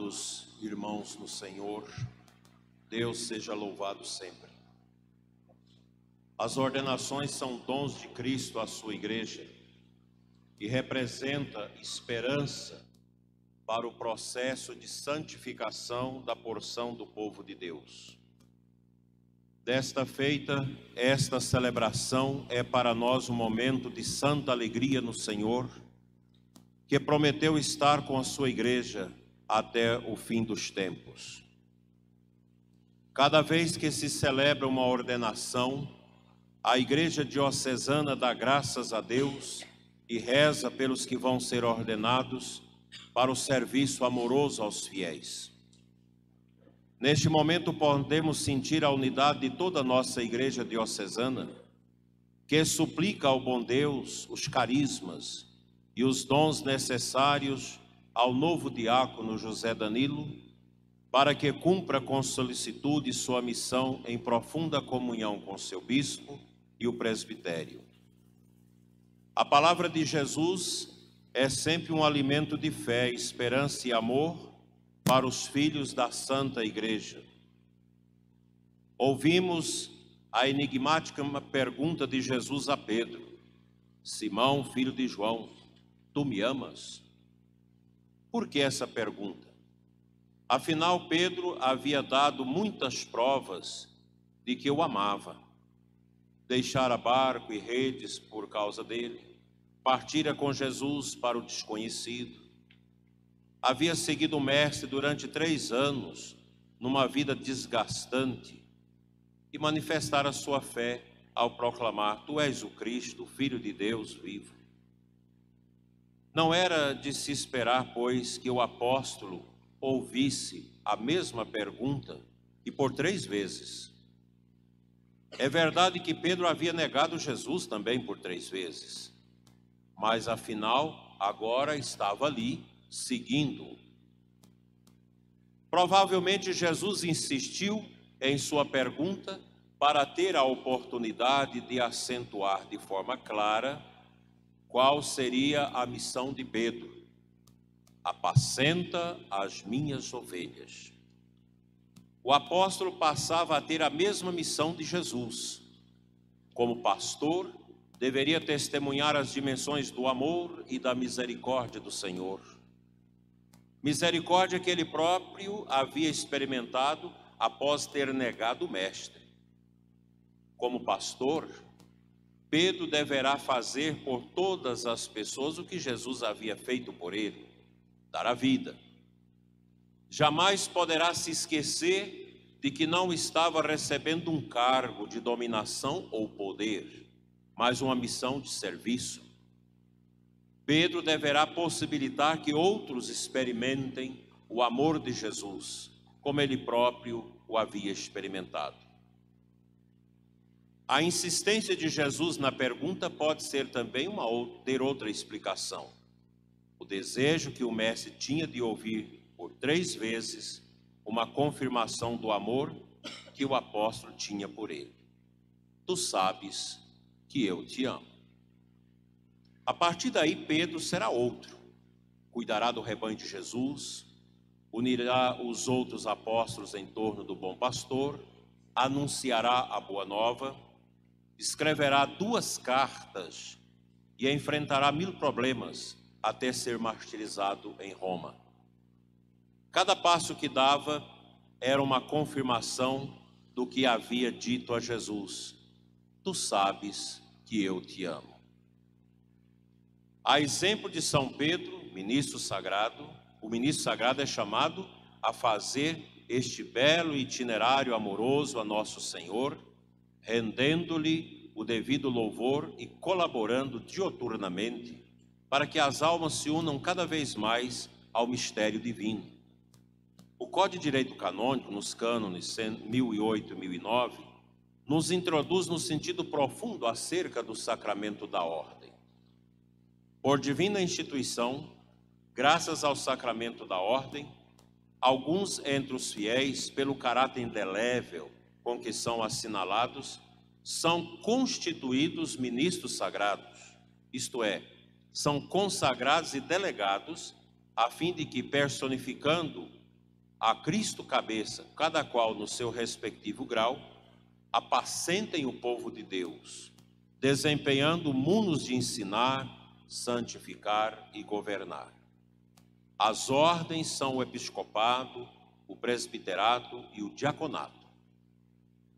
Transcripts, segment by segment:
Amados irmãos no Senhor, Deus seja louvado sempre. As ordenações são dons de Cristo à sua igreja e representa esperança para o processo de santificação da porção do povo de Deus. Desta feita, esta celebração é para nós um momento de santa alegria no Senhor, que prometeu estar com a sua igreja até o fim dos tempos. Cada vez que se celebra uma ordenação, a Igreja Diocesana dá graças a Deus e reza pelos que vão ser ordenados para o serviço amoroso aos fiéis. Neste momento, podemos sentir a unidade de toda a nossa Igreja Diocesana, que suplica ao bom Deus os carismas e os dons necessários ao novo diácono José Danilo, para que cumpra com solicitude sua missão em profunda comunhão com seu bispo e o presbitério. A palavra de Jesus é sempre um alimento de fé, esperança e amor para os filhos da Santa Igreja. Ouvimos a enigmática pergunta de Jesus a Pedro: Simão, filho de João, tu me amas? Por que essa pergunta? Afinal, Pedro havia dado muitas provas de que o amava. Deixara barco e redes por causa dele, partira com Jesus para o desconhecido. Havia seguido o Mestre durante três anos, numa vida desgastante, e manifestara sua fé ao proclamar: Tu és o Cristo, Filho de Deus vivo. Não era de se esperar, pois, que o apóstolo ouvisse a mesma pergunta e por três vezes. É verdade que Pedro havia negado Jesus também por três vezes, mas afinal agora estava ali, seguindo. Provavelmente Jesus insistiu em sua pergunta para ter a oportunidade de acentuar de forma clara qual seria a missão de Pedro? Apacenta as minhas ovelhas. O apóstolo passava a ter a mesma missão de Jesus. Como pastor, deveria testemunhar as dimensões do amor e da misericórdia do Senhor. Misericórdia que ele próprio havia experimentado após ter negado o Mestre. Como pastor, Pedro deverá fazer por todas as pessoas o que Jesus havia feito por ele, dar a vida. Jamais poderá se esquecer de que não estava recebendo um cargo de dominação ou poder, mas uma missão de serviço. Pedro deverá possibilitar que outros experimentem o amor de Jesus, como ele próprio o havia experimentado. A insistência de Jesus na pergunta pode ser também uma ter outra explicação. O desejo que o mestre tinha de ouvir por três vezes uma confirmação do amor que o apóstolo tinha por ele. Tu sabes que eu te amo. A partir daí, Pedro será outro. Cuidará do rebanho de Jesus, unirá os outros apóstolos em torno do bom pastor, anunciará a boa nova escreverá duas cartas e enfrentará mil problemas até ser martirizado em Roma. Cada passo que dava era uma confirmação do que havia dito a Jesus: Tu sabes que eu te amo. A exemplo de São Pedro, ministro sagrado, o ministro sagrado é chamado a fazer este belo itinerário amoroso a nosso Senhor rendendo-lhe o devido louvor e colaborando dioturnamente para que as almas se unam cada vez mais ao mistério divino. O Código de Direito Canônico, nos cânones 1008 e 1009, nos introduz no sentido profundo acerca do sacramento da ordem. Por divina instituição, graças ao sacramento da ordem, alguns entre os fiéis, pelo caráter indelével com que são assinalados são constituídos ministros sagrados, isto é, são consagrados e delegados a fim de que, personificando a Cristo cabeça, cada qual no seu respectivo grau, apacentem o povo de Deus, desempenhando mundos de ensinar, santificar e governar. As ordens são o episcopado, o presbiterato e o diaconato.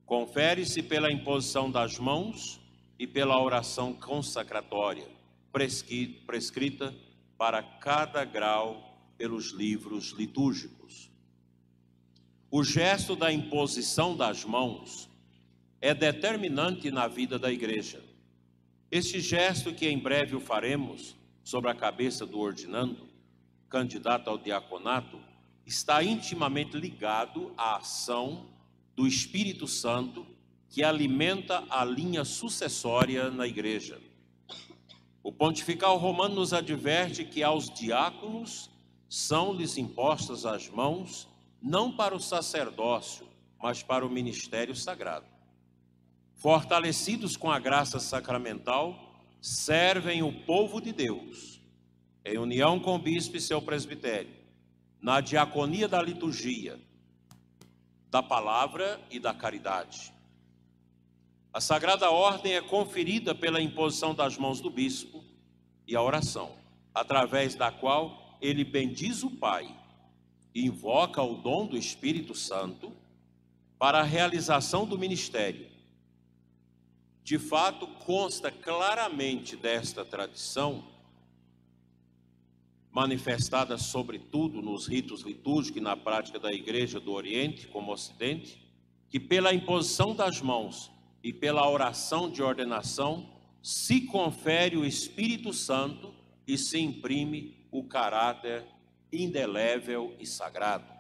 Confere-se pela imposição das mãos e pela oração consacratória, prescrita para cada grau pelos livros litúrgicos. O gesto da imposição das mãos é determinante na vida da igreja. Este gesto que em breve o faremos sobre a cabeça do ordinando, candidato ao diaconato, está intimamente ligado à ação do Espírito Santo que alimenta a linha sucessória na igreja. O pontifical romano nos adverte que aos diáconos são-lhes impostas as mãos, não para o sacerdócio, mas para o ministério sagrado. Fortalecidos com a graça sacramental, servem o povo de Deus, em união com o bispo e seu presbitério, na diaconia da liturgia, da palavra e da caridade. A sagrada ordem é conferida pela imposição das mãos do bispo e a oração, através da qual ele bendiz o Pai e invoca o dom do Espírito Santo para a realização do ministério. De fato, consta claramente desta tradição manifestada sobretudo nos ritos litúrgicos e na prática da Igreja do Oriente como Ocidente, que pela imposição das mãos e pela oração de ordenação se confere o Espírito Santo e se imprime o caráter indelével e sagrado.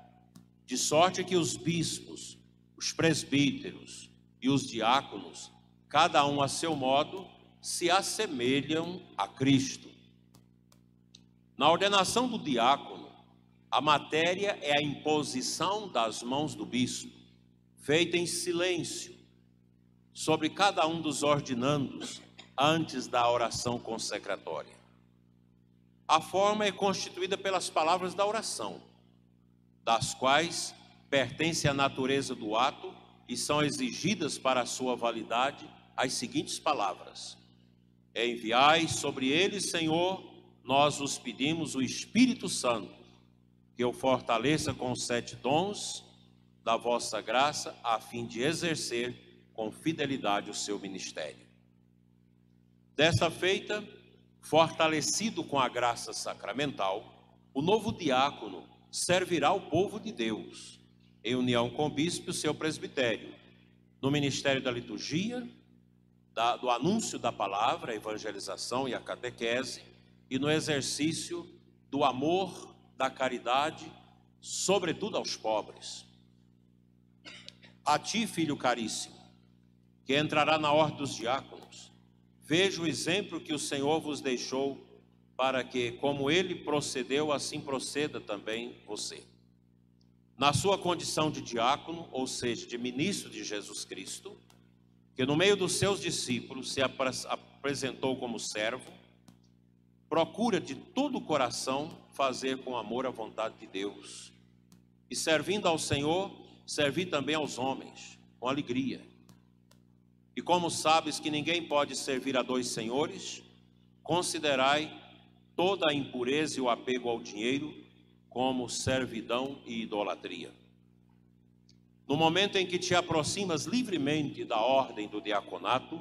De sorte que os bispos, os presbíteros e os diáconos, cada um a seu modo, se assemelham a Cristo na ordenação do diácono, a matéria é a imposição das mãos do bispo, feita em silêncio, sobre cada um dos ordinandos antes da oração consecratória. A forma é constituída pelas palavras da oração, das quais pertence a natureza do ato e são exigidas para a sua validade as seguintes palavras: Enviai sobre eles, Senhor, nós os pedimos o Espírito Santo, que o fortaleça com os sete dons da vossa graça, a fim de exercer com fidelidade o seu ministério. Desta feita, fortalecido com a graça sacramental, o novo diácono servirá o povo de Deus, em união com o bispo e o seu presbitério, no ministério da liturgia, da, do anúncio da palavra, a evangelização e a catequese, e no exercício do amor, da caridade, sobretudo aos pobres. A ti, filho caríssimo, que entrará na ordem dos diáconos, veja o exemplo que o Senhor vos deixou, para que, como ele procedeu, assim proceda também você. Na sua condição de diácono, ou seja, de ministro de Jesus Cristo, que no meio dos seus discípulos se apresentou como servo, procura de todo o coração fazer com amor a vontade de Deus. E servindo ao Senhor, servir também aos homens, com alegria. E como sabes que ninguém pode servir a dois senhores, considerai toda a impureza e o apego ao dinheiro como servidão e idolatria. No momento em que te aproximas livremente da ordem do diaconato,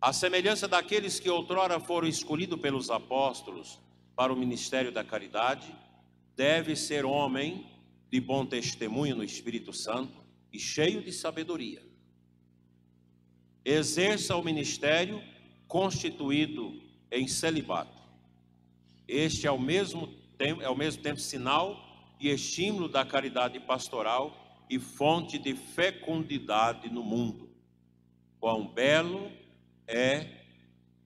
a semelhança daqueles que outrora foram escolhidos pelos apóstolos para o ministério da caridade, deve ser homem de bom testemunho no Espírito Santo e cheio de sabedoria. Exerça o ministério constituído em celibato. Este é ao mesmo tempo, é ao mesmo tempo sinal e estímulo da caridade pastoral e fonte de fecundidade no mundo. Quão belo é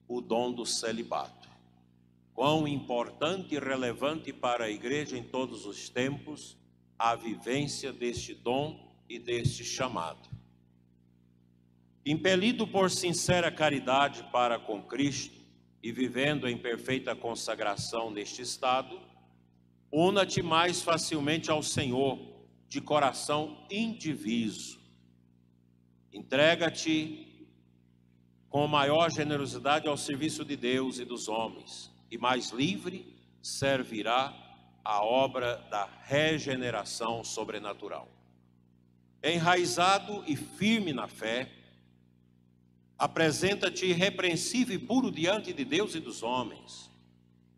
o dom do celibato. Quão importante e relevante para a igreja em todos os tempos a vivência deste dom e deste chamado. Impelido por sincera caridade para com Cristo e vivendo em perfeita consagração neste estado, Una-te mais facilmente ao Senhor, de coração indiviso. Entrega-te com maior generosidade ao serviço de Deus e dos homens, e mais livre servirá a obra da regeneração sobrenatural. Enraizado e firme na fé, apresenta-te irrepreensível e puro diante de Deus e dos homens,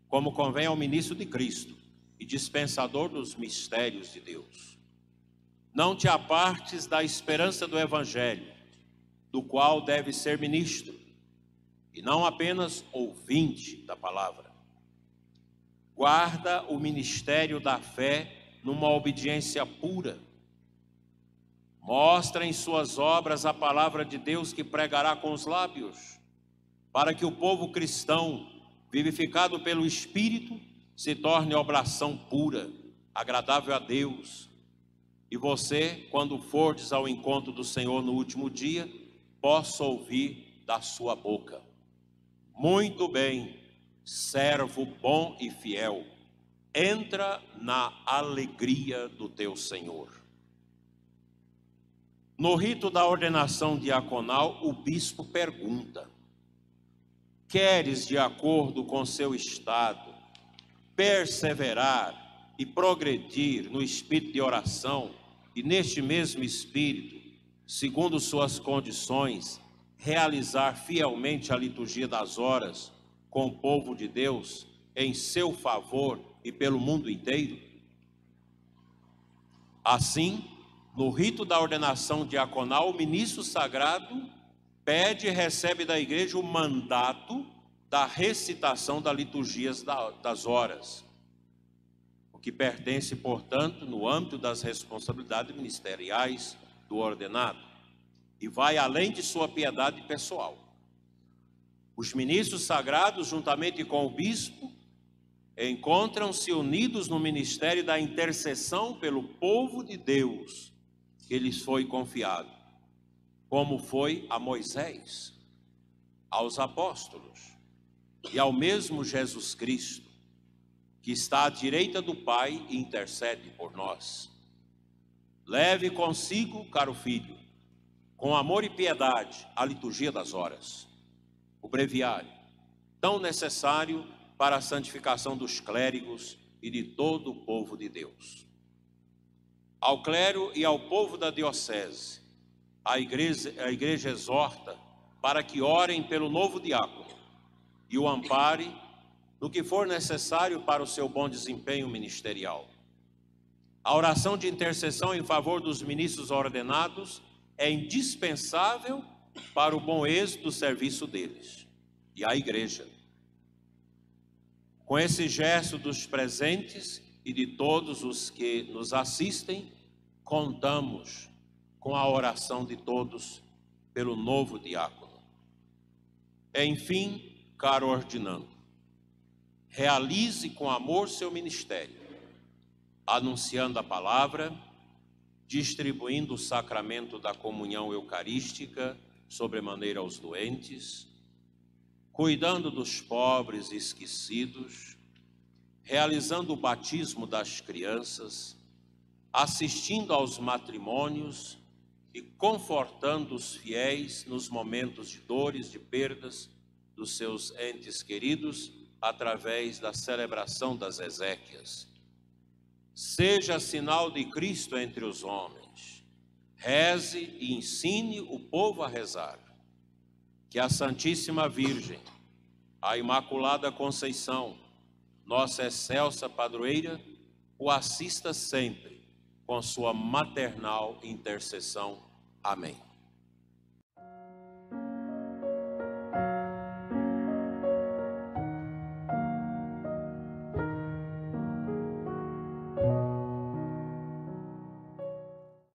como convém ao ministro de Cristo e dispensador dos mistérios de Deus. Não te apartes da esperança do Evangelho, do qual deve ser ministro, e não apenas ouvinte da palavra. Guarda o ministério da fé numa obediência pura. Mostra em suas obras a palavra de Deus que pregará com os lábios, para que o povo cristão, vivificado pelo Espírito, se torne oblação pura, agradável a Deus. E você, quando fordes ao encontro do Senhor no último dia, possa ouvir da sua boca: Muito bem, servo bom e fiel, entra na alegria do teu Senhor. No rito da ordenação diaconal, o bispo pergunta: Queres, de acordo com seu estado, perseverar e progredir no espírito de oração e neste mesmo espírito, segundo suas condições, realizar fielmente a liturgia das horas com o povo de Deus em seu favor e pelo mundo inteiro? Assim, no rito da ordenação diaconal, o ministro sagrado pede e recebe da igreja o mandato da recitação das liturgias das horas, o que pertence, portanto, no âmbito das responsabilidades ministeriais do ordenado, e vai além de sua piedade pessoal. Os ministros sagrados, juntamente com o bispo, encontram-se unidos no ministério da intercessão pelo povo de Deus que lhes foi confiado, como foi a Moisés, aos apóstolos e ao mesmo Jesus Cristo, que está à direita do Pai e intercede por nós. Leve consigo, caro filho, com amor e piedade, a liturgia das horas, o breviário, tão necessário para a santificação dos clérigos e de todo o povo de Deus. Ao clero e ao povo da diocese, a igreja, a igreja exorta para que orem pelo novo diácono e o ampare no que for necessário para o seu bom desempenho ministerial. A oração de intercessão em favor dos ministros ordenados é indispensável para o bom êxito do serviço deles e a igreja. Com esse gesto dos presentes e de todos os que nos assistem, contamos com a oração de todos pelo novo diácono. Enfim, caro ordinando, realize com amor seu ministério, anunciando a palavra, distribuindo o sacramento da comunhão eucarística sobremaneira aos doentes, cuidando dos pobres e esquecidos, realizando o batismo das crianças, assistindo aos matrimônios e confortando os fiéis nos momentos de dores, de perdas dos seus entes queridos através da celebração das exéquias. Seja sinal de Cristo entre os homens. Reze e ensine o povo a rezar. Que a Santíssima Virgem, a Imaculada Conceição, nossa excelsa padroeira, o assista sempre com sua maternal intercessão. Amém.